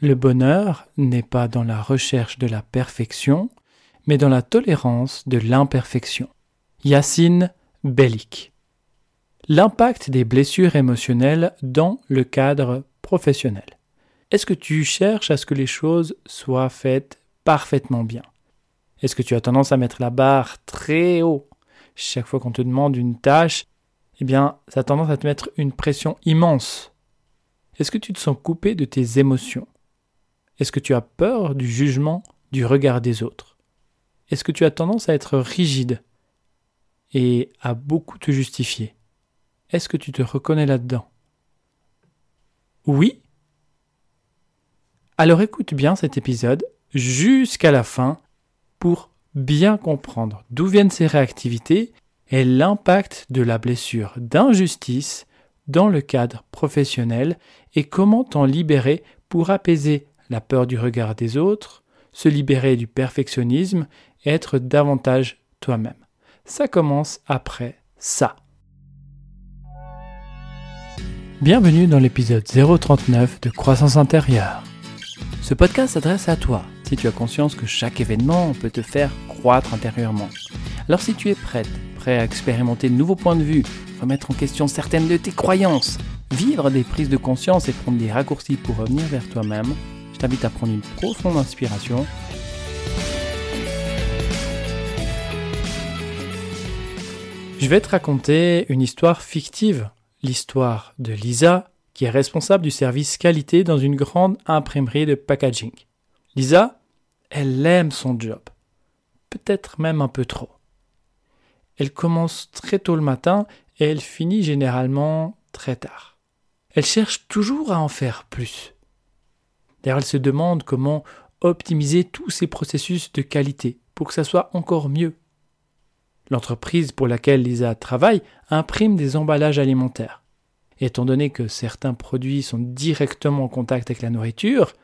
Le bonheur n'est pas dans la recherche de la perfection, mais dans la tolérance de l'imperfection. Yacine Bellic. L'impact des blessures émotionnelles dans le cadre professionnel. Est-ce que tu cherches à ce que les choses soient faites parfaitement bien? Est-ce que tu as tendance à mettre la barre très haut? Chaque fois qu'on te demande une tâche, eh bien, ça a tendance à te mettre une pression immense. Est-ce que tu te sens coupé de tes émotions? Est-ce que tu as peur du jugement, du regard des autres? Est-ce que tu as tendance à être rigide et à beaucoup te justifier? Est-ce que tu te reconnais là-dedans? Oui. Alors écoute bien cet épisode jusqu'à la fin pour bien comprendre d'où viennent ces réactivités et l'impact de la blessure d'injustice dans le cadre professionnel et comment t'en libérer pour apaiser la peur du regard des autres, se libérer du perfectionnisme et être davantage toi-même. Ça commence après ça. Bienvenue dans l'épisode 039 de Croissance intérieure. Ce podcast s'adresse à toi si tu as conscience que chaque événement peut te faire croître intérieurement. Alors si tu es prête, prêt à expérimenter de nouveaux points de vue, remettre en question certaines de tes croyances, vivre des prises de conscience et prendre des raccourcis pour revenir vers toi-même, je t'invite à prendre une profonde inspiration. Je vais te raconter une histoire fictive, l'histoire de Lisa, qui est responsable du service qualité dans une grande imprimerie de packaging. Lisa, elle aime son job, peut-être même un peu trop. Elle commence très tôt le matin et elle finit généralement très tard. Elle cherche toujours à en faire plus. D'ailleurs, elle se demande comment optimiser tous ces processus de qualité pour que ça soit encore mieux. L'entreprise pour laquelle Lisa travaille imprime des emballages alimentaires. étant donné que certains produits sont directement en contact avec la nourriture,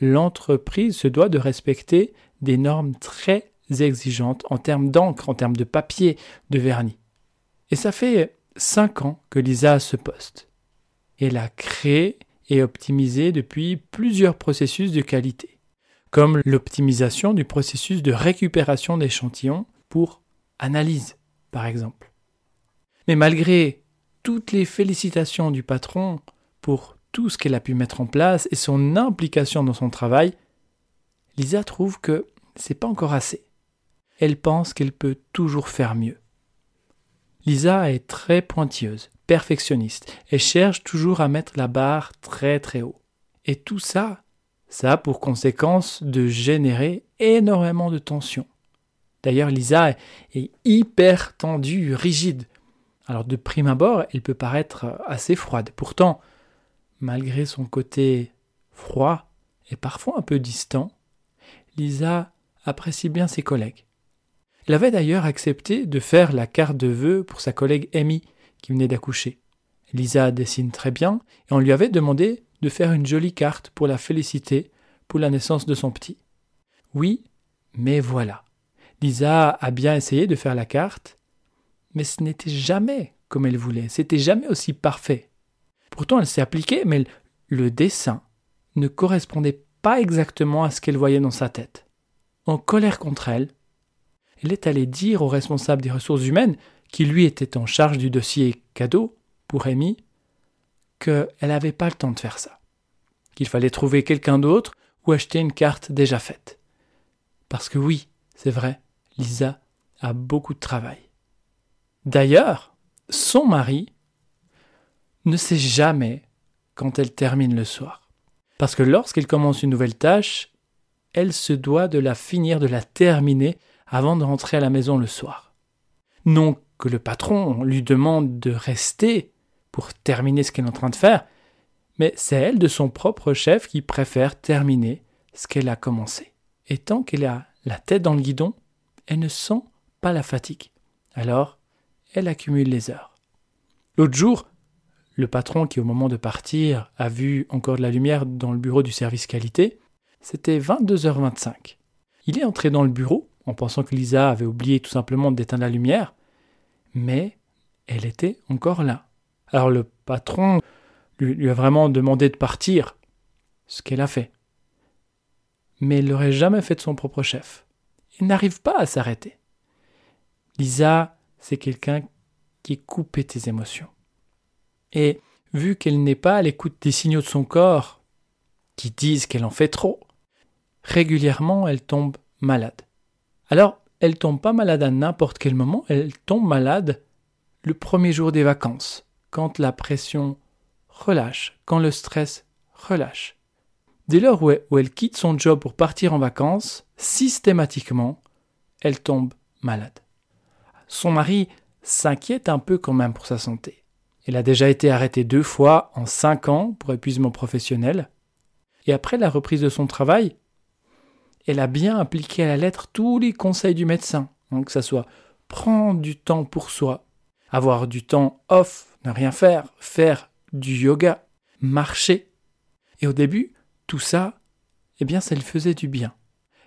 l'entreprise se doit de respecter des normes très exigeantes en termes d'encre, en termes de papier, de vernis. Et ça fait cinq ans que Lisa a ce poste. Elle a créé et optimisé depuis plusieurs processus de qualité, comme l'optimisation du processus de récupération d'échantillons pour analyse, par exemple. Mais malgré toutes les félicitations du patron pour tout ce qu'elle a pu mettre en place et son implication dans son travail, Lisa trouve que c'est pas encore assez. Elle pense qu'elle peut toujours faire mieux. Lisa est très pointilleuse perfectionniste et cherche toujours à mettre la barre très très haut. Et tout ça, ça a pour conséquence de générer énormément de tension. D'ailleurs, Lisa est hyper tendue, rigide. Alors de prime abord, elle peut paraître assez froide. Pourtant, malgré son côté froid et parfois un peu distant, Lisa apprécie bien ses collègues. Elle avait d'ailleurs accepté de faire la carte de vœux pour sa collègue Amy, qui venait d'accoucher. Lisa dessine très bien et on lui avait demandé de faire une jolie carte pour la féliciter pour la naissance de son petit. Oui, mais voilà. Lisa a bien essayé de faire la carte, mais ce n'était jamais comme elle voulait, c'était jamais aussi parfait. Pourtant elle s'est appliquée, mais le dessin ne correspondait pas exactement à ce qu'elle voyait dans sa tête. En colère contre elle, elle est allée dire au responsable des ressources humaines qui lui était en charge du dossier cadeau pour Amy, qu'elle n'avait pas le temps de faire ça, qu'il fallait trouver quelqu'un d'autre ou acheter une carte déjà faite. Parce que oui, c'est vrai, Lisa a beaucoup de travail. D'ailleurs, son mari ne sait jamais quand elle termine le soir. Parce que lorsqu'elle commence une nouvelle tâche, elle se doit de la finir, de la terminer avant de rentrer à la maison le soir. Non que le patron lui demande de rester pour terminer ce qu'elle est en train de faire, mais c'est elle de son propre chef qui préfère terminer ce qu'elle a commencé. Et tant qu'elle a la tête dans le guidon, elle ne sent pas la fatigue. Alors, elle accumule les heures. L'autre jour, le patron qui au moment de partir a vu encore de la lumière dans le bureau du service qualité, c'était 22h25. Il est entré dans le bureau en pensant que Lisa avait oublié tout simplement d'éteindre la lumière, mais elle était encore là. Alors le patron lui, a vraiment demandé de partir, ce qu'elle a fait. mais il l'aurait jamais fait de son propre chef. Il n'arrive pas à s'arrêter. Lisa, c'est quelqu'un qui est coupé tes émotions. Et vu qu'elle n'est pas à l'écoute des signaux de son corps, qui disent qu'elle en fait trop, régulièrement elle tombe malade. Alors, elle tombe pas malade à n'importe quel moment, elle tombe malade le premier jour des vacances, quand la pression relâche, quand le stress relâche. Dès lors où elle, quitte son job pour partir en vacances, systématiquement, elle tombe malade. Son mari s'inquiète un peu quand même pour sa santé. Elle a déjà été arrêtée deux fois en cinq ans pour épuisement professionnel. Et après la reprise de son travail, elle a bien appliqué à la lettre tous les conseils du médecin, hein, que ce soit prendre du temps pour soi, avoir du temps off, ne rien faire, faire du yoga, marcher. Et au début, tout ça, eh bien, ça lui faisait du bien.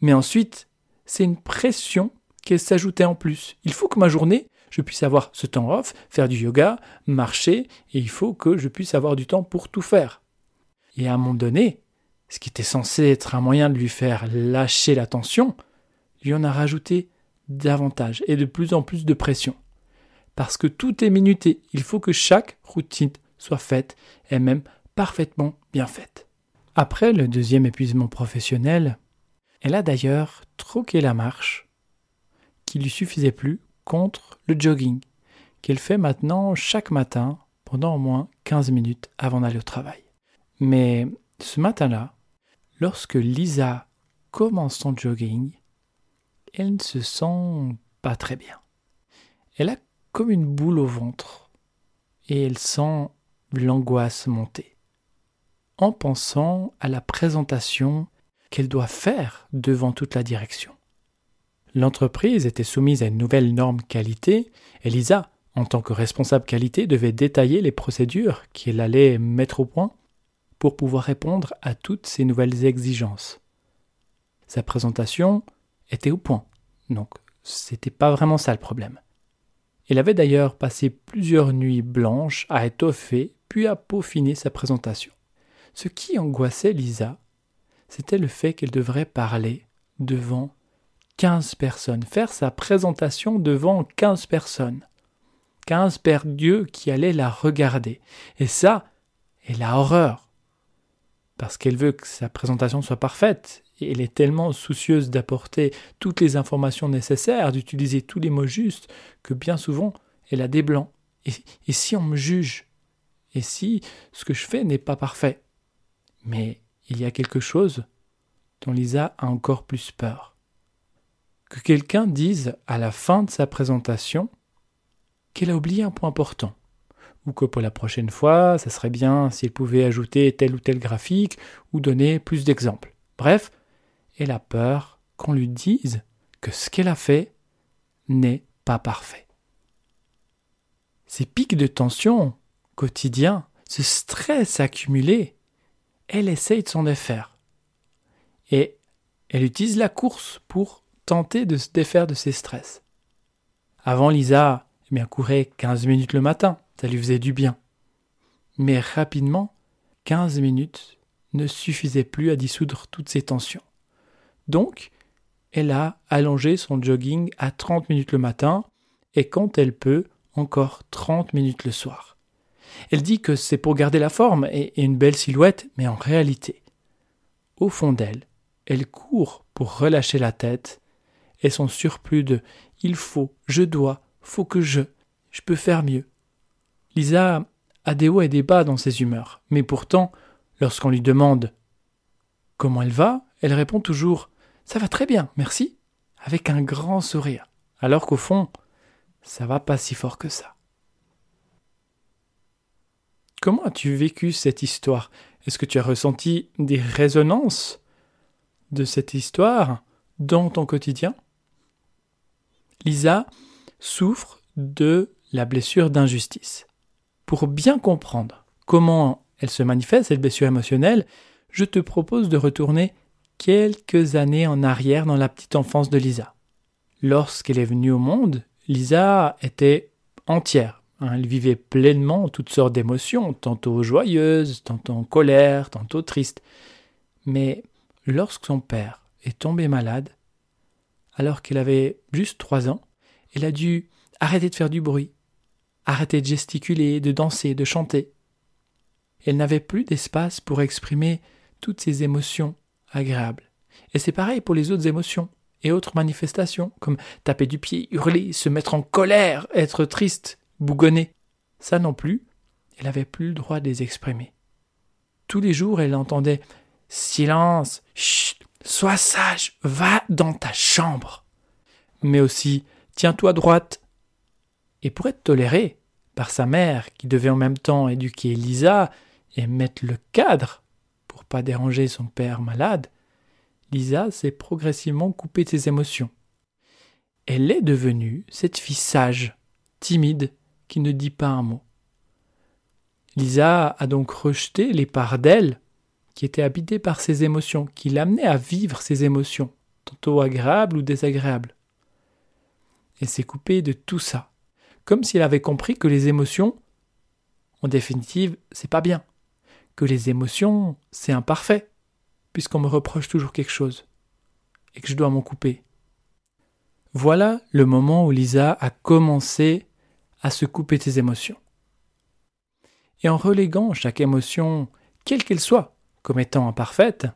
Mais ensuite, c'est une pression qui s'ajoutait en plus. Il faut que ma journée, je puisse avoir ce temps off, faire du yoga, marcher, et il faut que je puisse avoir du temps pour tout faire. Et à un moment donné, ce qui était censé être un moyen de lui faire lâcher la tension, lui en a rajouté davantage et de plus en plus de pression. Parce que tout est minuté, il faut que chaque routine soit faite et même parfaitement bien faite. Après le deuxième épuisement professionnel, elle a d'ailleurs troqué la marche, qui lui suffisait plus, contre le jogging, qu'elle fait maintenant chaque matin pendant au moins 15 minutes avant d'aller au travail. Mais ce matin-là, Lorsque Lisa commence son jogging, elle ne se sent pas très bien. Elle a comme une boule au ventre et elle sent l'angoisse monter. En pensant à la présentation qu'elle doit faire devant toute la direction. L'entreprise était soumise à une nouvelle norme qualité et Lisa, en tant que responsable qualité, devait détailler les procédures qu'elle allait mettre au point pour pouvoir répondre à toutes ces nouvelles exigences. Sa présentation était au point, donc c'était pas vraiment ça le problème. Il avait d'ailleurs passé plusieurs nuits blanches à étoffer puis à peaufiner sa présentation. Ce qui angoissait Lisa, c'était le fait qu'elle devrait parler devant 15 personnes, faire sa présentation devant 15 personnes. 15 pères Dieu qui allaient la regarder. Et ça, elle a horreur parce qu'elle veut que sa présentation soit parfaite. Et elle est tellement soucieuse d'apporter toutes les informations nécessaires, d'utiliser tous les mots justes, que bien souvent, elle a des blancs. Et, si on me juge? Et si ce que je fais n'est pas parfait? Mais il y a quelque chose dont Lisa a encore plus peur. Que quelqu'un dise à la fin de sa présentation qu'elle a oublié un point important ou que pour la prochaine fois, ça serait bien s'il pouvait ajouter tel ou tel graphique ou donner plus d'exemples. Bref, elle a peur qu'on lui dise que ce qu'elle a fait n'est pas parfait. Ces pics de tension quotidiens, ce stress accumulé, elle essaye de s'en défaire. Et elle utilise la course pour tenter de se défaire de ses stress. Avant, Lisa courait 15 minutes le matin, ça lui faisait du bien. Mais rapidement, 15 minutes ne suffisaient plus à dissoudre toutes ces tensions. Donc, elle a allongé son jogging à 30 minutes le matin et quand elle peut, encore 30 minutes le soir. Elle dit que c'est pour garder la forme et une belle silhouette, mais en réalité, au fond d'elle, elle court pour relâcher la tête et son surplus de il faut, je dois, faut que je, je peux faire mieux, Lisa a des hauts et des bas dans ses humeurs, mais pourtant, lorsqu'on lui demande comment elle va, elle répond toujours Ça va très bien, merci, avec un grand sourire, alors qu'au fond, ça va pas si fort que ça. Comment as-tu vécu cette histoire? Est-ce que tu as ressenti des résonances de cette histoire dans ton quotidien? Lisa souffre de la blessure d'injustice. Pour bien comprendre comment elle se manifeste, cette blessure émotionnelle, je te propose de retourner quelques années en arrière dans la petite enfance de Lisa. Lorsqu'elle est venue au monde, Lisa était entière. Hein. elle vivait pleinement toutes sortes d'émotions, tantôt joyeuses, tantôt en colère, tantôt tristes. Mais lorsque son père est tombé malade, alors qu'elle avait juste trois ans, elle a dû arrêter de faire du bruit, arrêter de gesticuler, de danser, de chanter. Elle n'avait plus d'espace pour exprimer toutes ses émotions agréables. Et c'est pareil pour les autres émotions et autres manifestations, comme taper du pied, hurler, se mettre en colère, être triste, bougonner. Ça non plus, elle n'avait plus le droit de les exprimer. Tous les jours, elle entendait Silence, chut, sois sage, va dans ta chambre. Mais aussi Tiens-toi droite. Et pour être tolérée par sa mère, qui devait en même temps éduquer Lisa et mettre le cadre pour pas déranger son père malade, Lisa s'est progressivement coupée de ses émotions. Elle est devenue cette fille sage, timide, qui ne dit pas un mot. Lisa a donc rejeté les parts d'elle qui étaient habitées par ses émotions, qui l'amenaient à vivre ses émotions, tantôt agréables ou désagréables. Elle s'est coupée de tout ça, comme si elle avait compris que les émotions, en définitive, c'est pas bien, que les émotions, c'est imparfait, puisqu'on me reproche toujours quelque chose, et que je dois m'en couper. Voilà le moment où Lisa a commencé à se couper ses émotions. Et en reléguant chaque émotion, quelle qu'elle soit, comme étant imparfaite,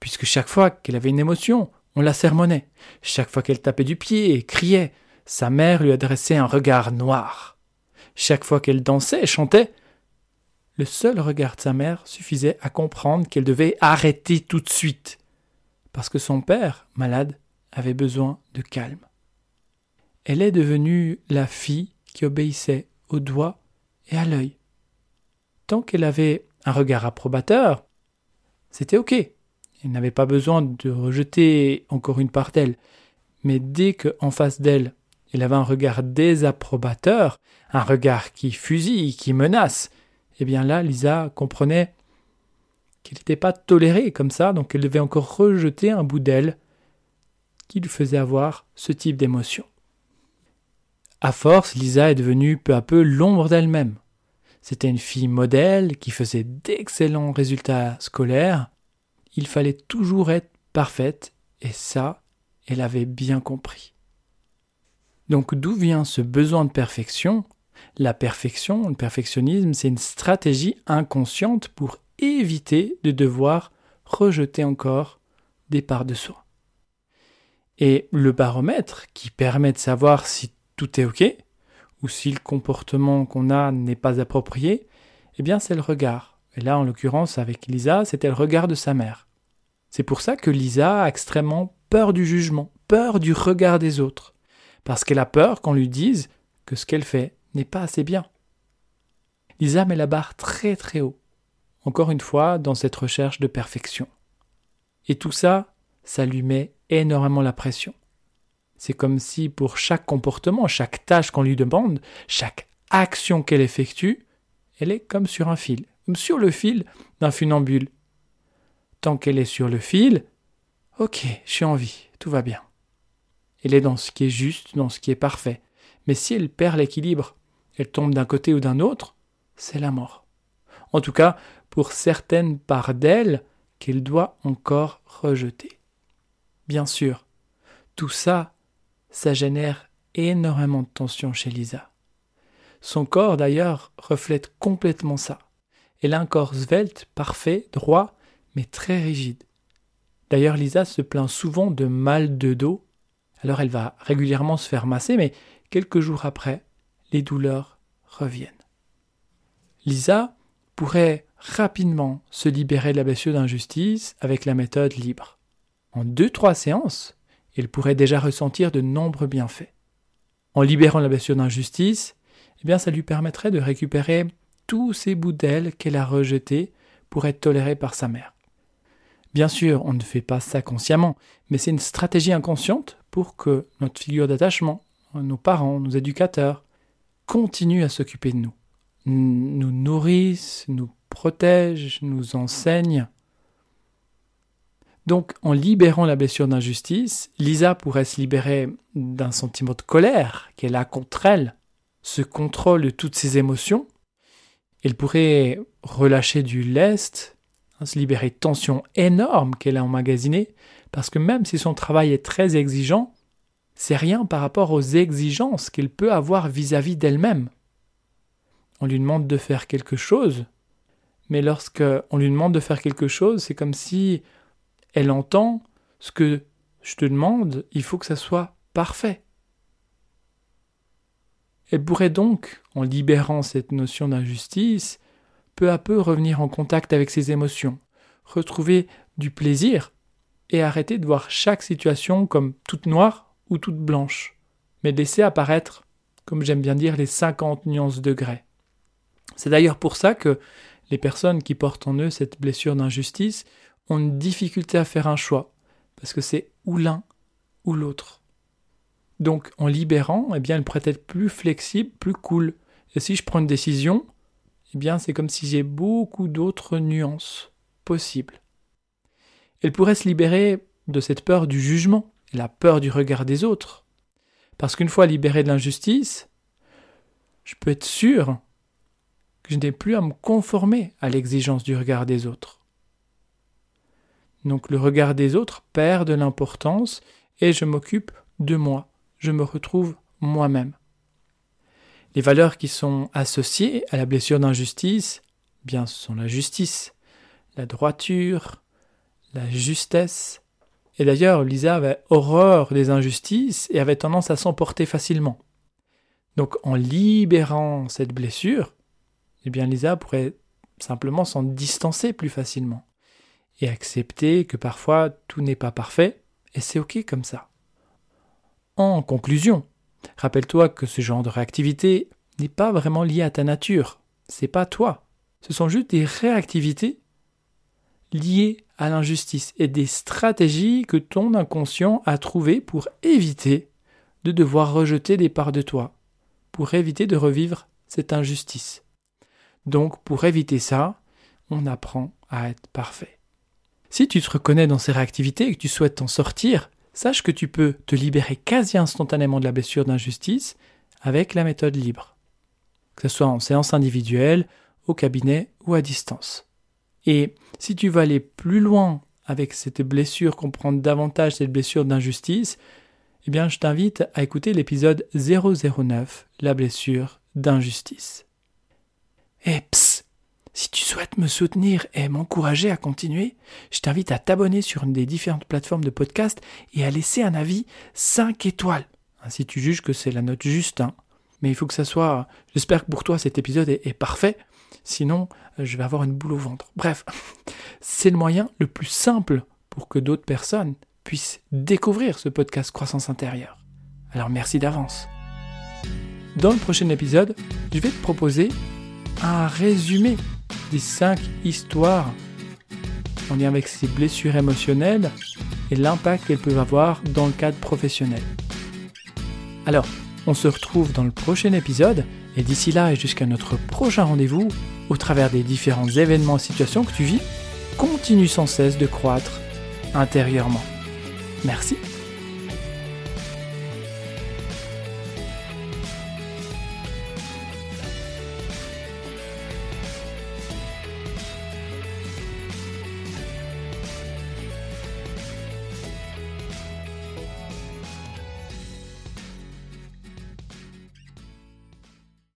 puisque chaque fois qu'elle avait une émotion, on la sermonnait, chaque fois qu'elle tapait du pied et criait, sa mère lui adressait un regard noir. Chaque fois qu'elle dansait et chantait, le seul regard de sa mère suffisait à comprendre qu'elle devait arrêter tout de suite, parce que son père, malade, avait besoin de calme. Elle est devenue la fille qui obéissait au doigt et à l'œil. Tant qu'elle avait un regard approbateur, c'était OK. Elle n'avait pas besoin de rejeter encore une part d'elle. Mais dès qu'en face d'elle, elle avait un regard désapprobateur, un regard qui fusille, qui menace, eh bien là, Lisa comprenait qu'elle n'était pas tolérée comme ça, donc elle devait encore rejeter un bout d'elle qui lui faisait avoir ce type d'émotion. À force, Lisa est devenue peu à peu l'ombre d'elle-même. C'était une fille modèle qui faisait d'excellents résultats scolaires. Il fallait toujours être parfaite, et ça, elle avait bien compris. Donc d'où vient ce besoin de perfection? La perfection, le perfectionnisme, c'est une stratégie inconsciente pour éviter de devoir rejeter encore des parts de soi. Et le baromètre qui permet de savoir si tout est OK ou si le comportement qu'on a n'est pas approprié, eh bien c'est le regard. Et là, en l'occurrence, avec Lisa, c'était le regard de sa mère. C'est pour ça que Lisa a extrêmement peur du jugement, peur du regard des autres. Parce qu'elle a peur qu'on lui dise que ce qu'elle fait n'est pas assez bien. Lisa met la barre très très haut, encore une fois dans cette recherche de perfection. Et tout ça, ça lui met énormément la pression. C'est comme si pour chaque comportement, chaque tâche qu'on lui demande, chaque action qu'elle effectue, elle est comme sur un fil, comme sur le fil d'un funambule. Tant qu'elle est sur le fil, ok, je suis en vie, tout va bien. Elle est dans ce qui est juste, dans ce qui est parfait. Mais si elle perd l'équilibre, elle tombe d'un côté ou d'un autre, c'est la mort. En tout cas, pour certaines parts d'elle qu'elle doit encore rejeter. Bien sûr, tout ça, ça génère énormément de tension chez Lisa. Son corps, d'ailleurs, reflète complètement ça. Elle a un corps svelte, parfait, droit, mais très rigide. D'ailleurs, Lisa se plaint souvent de mal de dos, alors elle va régulièrement se faire masser, mais quelques jours après, les douleurs reviennent. Lisa pourrait rapidement se libérer de la blessure d'injustice avec la méthode libre. En deux, trois séances, elle pourrait déjà ressentir de nombreux bienfaits. En libérant la blessure d'injustice, eh bien, ça lui permettrait de récupérer tous ces bouts d'elle qu'elle a rejetés pour être tolérée par sa mère. Bien sûr, on ne fait pas ça consciemment, mais c'est une stratégie inconsciente pour que notre figure d'attachement, nos parents, nos éducateurs, continue à s'occuper de nous, nous nourrissent, nous protègent, nous enseignent. Donc, en libérant la blessure d'injustice, Lisa pourrait se libérer d'un sentiment de colère qu'elle a contre elle, ce contrôle de toutes ses émotions. Elle pourrait relâcher du lest, hein, se libérer de tensions énormes qu'elle a emmagasinées, parce que même si son travail est très exigeant, c'est rien par rapport aux exigences qu'elle peut avoir vis-à-vis d'elle-même. On lui demande de faire quelque chose, mais lorsque on lui demande de faire quelque chose, c'est comme si elle entend ce que je te demande, il faut que ça soit parfait. Elle pourrait donc, en libérant cette notion d'injustice, peu à peu revenir en contact avec ses émotions, retrouver du plaisir et arrêter de voir chaque situation comme toute noire ou toute blanche, mais laisser apparaître, comme j'aime bien dire, les 50 nuances de grès. C'est d'ailleurs pour ça que les personnes qui portent en eux cette blessure d'injustice ont une difficulté à faire un choix, parce que c'est ou l'un ou l'autre. Donc en libérant, eh bien, elle pourrait être plus flexible, plus cool. Et si je prends une décision, eh bien, c'est comme si j'ai beaucoup d'autres nuances possibles. Elle pourrait se libérer de cette peur du jugement, la peur du regard des autres. Parce qu'une fois libérée de l'injustice, je peux être sûr que je n'ai plus à me conformer à l'exigence du regard des autres. Donc le regard des autres perd de l'importance et je m'occupe de moi, je me retrouve moi-même. Les valeurs qui sont associées à la blessure d'injustice, bien ce sont la justice, la droiture, la justesse. Et d'ailleurs, Lisa avait horreur des injustices et avait tendance à s'emporter facilement. Donc en libérant cette blessure, eh bien Lisa pourrait simplement s'en distancer plus facilement et accepter que parfois tout n'est pas parfait et c'est ok comme ça. En conclusion, rappelle-toi que ce genre de réactivité n'est pas vraiment lié à ta nature, c'est pas toi. Ce sont juste des réactivités liées à l'injustice et des stratégies que ton inconscient a trouvées pour éviter de devoir rejeter des parts de toi, pour éviter de revivre cette injustice. Donc pour éviter ça, on apprend à être parfait. Si tu te reconnais dans ces réactivités et que tu souhaites t'en sortir, sache que tu peux te libérer quasi instantanément de la blessure d'injustice avec la méthode libre. Que ce soit en séance individuelle, au cabinet ou à distance. Et si tu veux aller plus loin avec cette blessure, comprendre davantage cette blessure d'injustice, eh bien je t'invite à écouter l'épisode 009, la blessure d'injustice. Et psst, si tu souhaites me soutenir et m'encourager à continuer, je t'invite à t'abonner sur une des différentes plateformes de podcast et à laisser un avis 5 étoiles. Si tu juges que c'est la note juste, hein. mais il faut que ça soit. J'espère que pour toi cet épisode est parfait. Sinon, euh, je vais avoir une boule au ventre. Bref, c'est le moyen le plus simple pour que d'autres personnes puissent découvrir ce podcast Croissance intérieure. Alors merci d'avance. Dans le prochain épisode, je vais te proposer un résumé des cinq histoires en lien avec ces blessures émotionnelles et l'impact qu'elles peuvent avoir dans le cadre professionnel. Alors, on se retrouve dans le prochain épisode et d'ici là et jusqu'à notre prochain rendez-vous, au travers des différents événements et situations que tu vis, continue sans cesse de croître intérieurement. Merci.